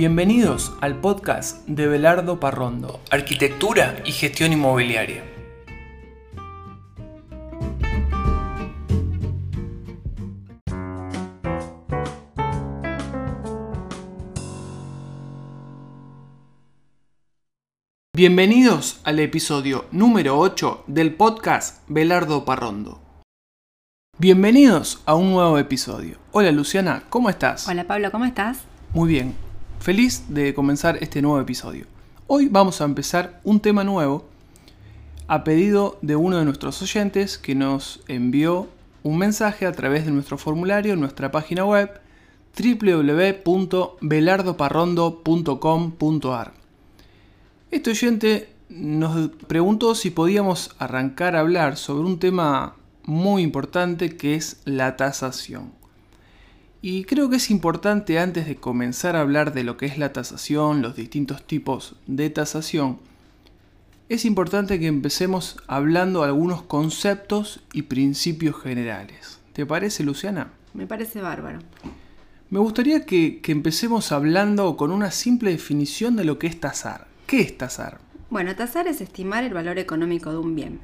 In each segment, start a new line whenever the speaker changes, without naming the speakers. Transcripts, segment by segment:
Bienvenidos al podcast de Belardo Parrondo, Arquitectura y Gestión Inmobiliaria. Bienvenidos al episodio número 8 del podcast Belardo Parrondo. Bienvenidos a un nuevo episodio. Hola Luciana, ¿cómo estás?
Hola Pablo, ¿cómo estás?
Muy bien, feliz de comenzar este nuevo episodio. Hoy vamos a empezar un tema nuevo a pedido de uno de nuestros oyentes que nos envió un mensaje a través de nuestro formulario en nuestra página web www.belardoparrondo.com.ar. Este oyente nos preguntó si podíamos arrancar a hablar sobre un tema muy importante que es la tasación. Y creo que es importante antes de comenzar a hablar de lo que es la tasación, los distintos tipos de tasación, es importante que empecemos hablando algunos conceptos y principios generales. ¿Te parece, Luciana?
Me parece bárbaro.
Me gustaría que, que empecemos hablando con una simple definición de lo que es tasar. ¿Qué es tasar?
Bueno, tasar es estimar el valor económico de un bien.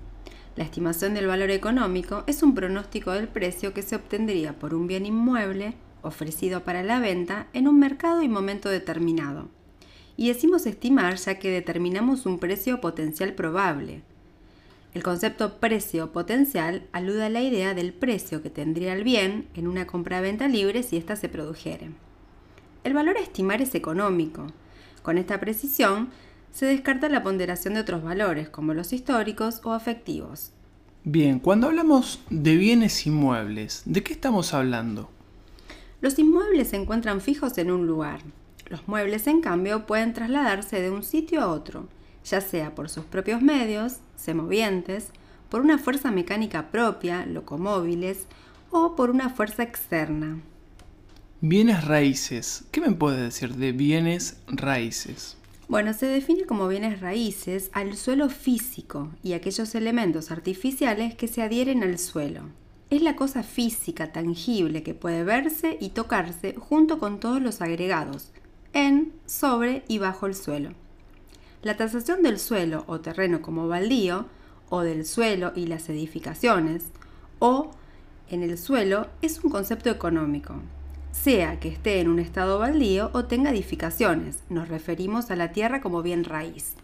La estimación del valor económico es un pronóstico del precio que se obtendría por un bien inmueble ofrecido para la venta en un mercado y momento determinado. Y decimos estimar ya que determinamos un precio potencial probable. El concepto precio potencial alude a la idea del precio que tendría el bien en una compra-venta libre si ésta se produjere. El valor a estimar es económico. Con esta precisión se descarta la ponderación de otros valores, como los históricos o afectivos.
Bien, cuando hablamos de bienes inmuebles, ¿de qué estamos hablando?
Los inmuebles se encuentran fijos en un lugar. Los muebles, en cambio, pueden trasladarse de un sitio a otro, ya sea por sus propios medios, semovientes, por una fuerza mecánica propia, locomóviles, o por una fuerza externa.
Bienes raíces. ¿Qué me puedes decir de bienes raíces?
Bueno, se define como bienes raíces al suelo físico y aquellos elementos artificiales que se adhieren al suelo. Es la cosa física, tangible, que puede verse y tocarse junto con todos los agregados, en, sobre y bajo el suelo. La tasación del suelo o terreno como baldío, o del suelo y las edificaciones, o en el suelo, es un concepto económico, sea que esté en un estado baldío o tenga edificaciones. Nos referimos a la tierra como bien raíz.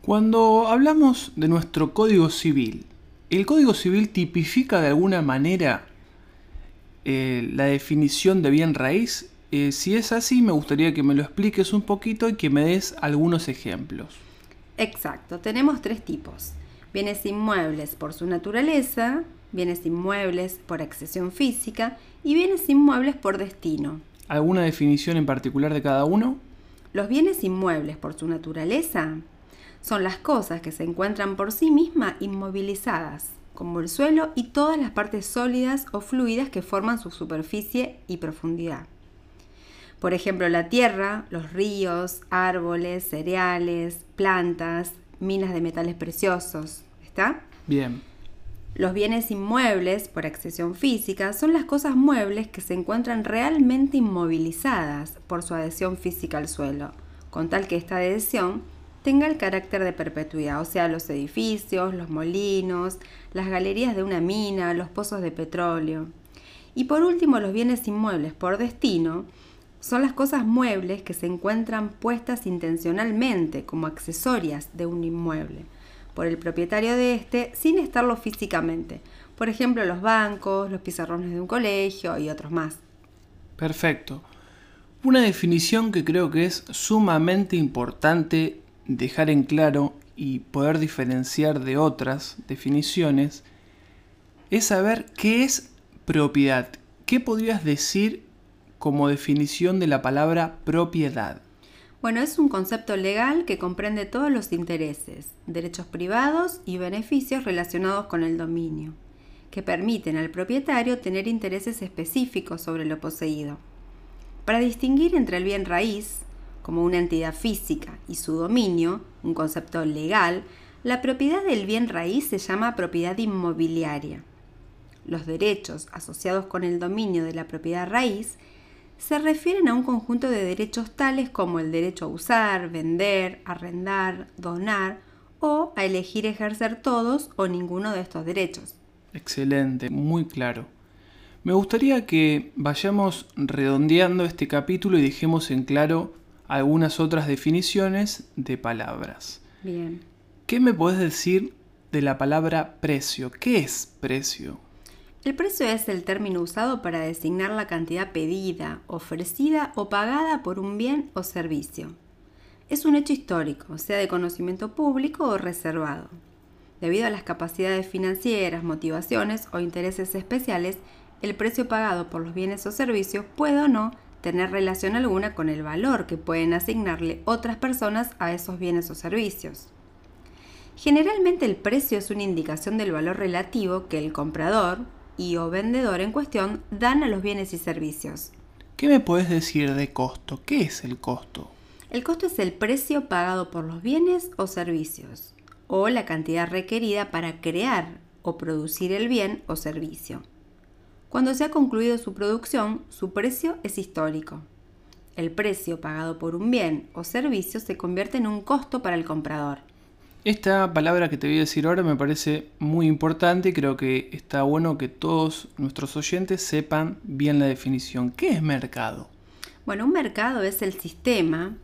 Cuando hablamos de nuestro Código Civil, ¿el Código Civil tipifica de alguna manera eh, la definición de bien raíz? Eh, si es así, me gustaría que me lo expliques un poquito y que me des algunos ejemplos.
Exacto, tenemos tres tipos. Bienes inmuebles por su naturaleza, bienes inmuebles por accesión física y bienes inmuebles por destino.
¿Alguna definición en particular de cada uno?
Los bienes inmuebles por su naturaleza son las cosas que se encuentran por sí mismas inmovilizadas, como el suelo y todas las partes sólidas o fluidas que forman su superficie y profundidad. Por ejemplo, la tierra, los ríos, árboles, cereales, plantas, minas de metales preciosos. ¿Está?
Bien.
Los bienes inmuebles, por accesión física, son las cosas muebles que se encuentran realmente inmovilizadas por su adhesión física al suelo, con tal que esta adhesión tenga el carácter de perpetuidad, o sea, los edificios, los molinos, las galerías de una mina, los pozos de petróleo. Y por último, los bienes inmuebles por destino son las cosas muebles que se encuentran puestas intencionalmente como accesorias de un inmueble por el propietario de este sin estarlo físicamente. Por ejemplo, los bancos, los pizarrones de un colegio y otros más.
Perfecto. Una definición que creo que es sumamente importante dejar en claro y poder diferenciar de otras definiciones es saber qué es propiedad. ¿Qué podrías decir como definición de la palabra propiedad?
Bueno, es un concepto legal que comprende todos los intereses, derechos privados y beneficios relacionados con el dominio, que permiten al propietario tener intereses específicos sobre lo poseído. Para distinguir entre el bien raíz, como una entidad física, y su dominio, un concepto legal, la propiedad del bien raíz se llama propiedad inmobiliaria. Los derechos asociados con el dominio de la propiedad raíz se refieren a un conjunto de derechos tales como el derecho a usar, vender, arrendar, donar o a elegir ejercer todos o ninguno de estos derechos.
Excelente, muy claro. Me gustaría que vayamos redondeando este capítulo y dejemos en claro algunas otras definiciones de palabras.
Bien.
¿Qué me puedes decir de la palabra precio? ¿Qué es precio?
El precio es el término usado para designar la cantidad pedida, ofrecida o pagada por un bien o servicio. Es un hecho histórico, sea de conocimiento público o reservado. Debido a las capacidades financieras, motivaciones o intereses especiales, el precio pagado por los bienes o servicios puede o no tener relación alguna con el valor que pueden asignarle otras personas a esos bienes o servicios. Generalmente el precio es una indicación del valor relativo que el comprador, y o vendedor en cuestión dan a los bienes y servicios.
¿Qué me puedes decir de costo? ¿Qué es el costo?
El costo es el precio pagado por los bienes o servicios, o la cantidad requerida para crear o producir el bien o servicio. Cuando se ha concluido su producción, su precio es histórico. El precio pagado por un bien o servicio se convierte en un costo para el comprador.
Esta palabra que te voy a decir ahora me parece muy importante y creo que está bueno que todos nuestros oyentes sepan bien la definición. ¿Qué es mercado?
Bueno, un mercado es el sistema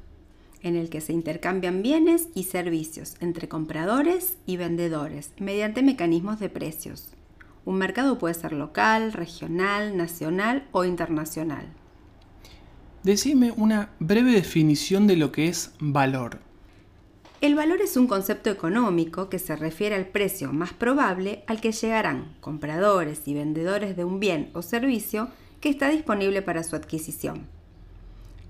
en el que se intercambian bienes y servicios entre compradores y vendedores mediante mecanismos de precios. Un mercado puede ser local, regional, nacional o internacional.
Decime una breve definición de lo que es valor.
El valor es un concepto económico que se refiere al precio más probable al que llegarán compradores y vendedores de un bien o servicio que está disponible para su adquisición.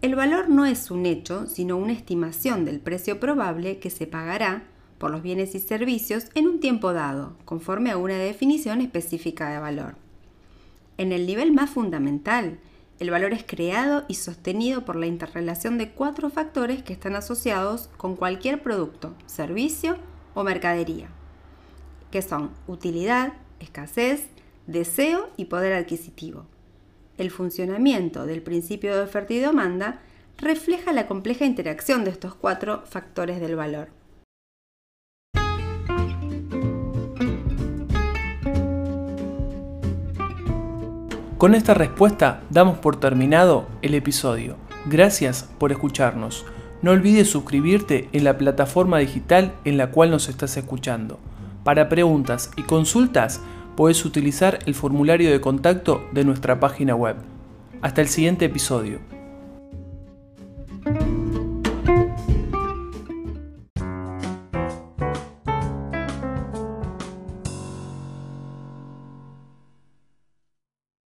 El valor no es un hecho, sino una estimación del precio probable que se pagará por los bienes y servicios en un tiempo dado, conforme a una definición específica de valor. En el nivel más fundamental, el valor es creado y sostenido por la interrelación de cuatro factores que están asociados con cualquier producto, servicio o mercadería, que son utilidad, escasez, deseo y poder adquisitivo. El funcionamiento del principio de oferta y demanda refleja la compleja interacción de estos cuatro factores del valor.
Con esta respuesta damos por terminado el episodio. Gracias por escucharnos. No olvides suscribirte en la plataforma digital en la cual nos estás escuchando. Para preguntas y consultas puedes utilizar el formulario de contacto de nuestra página web. Hasta el siguiente episodio.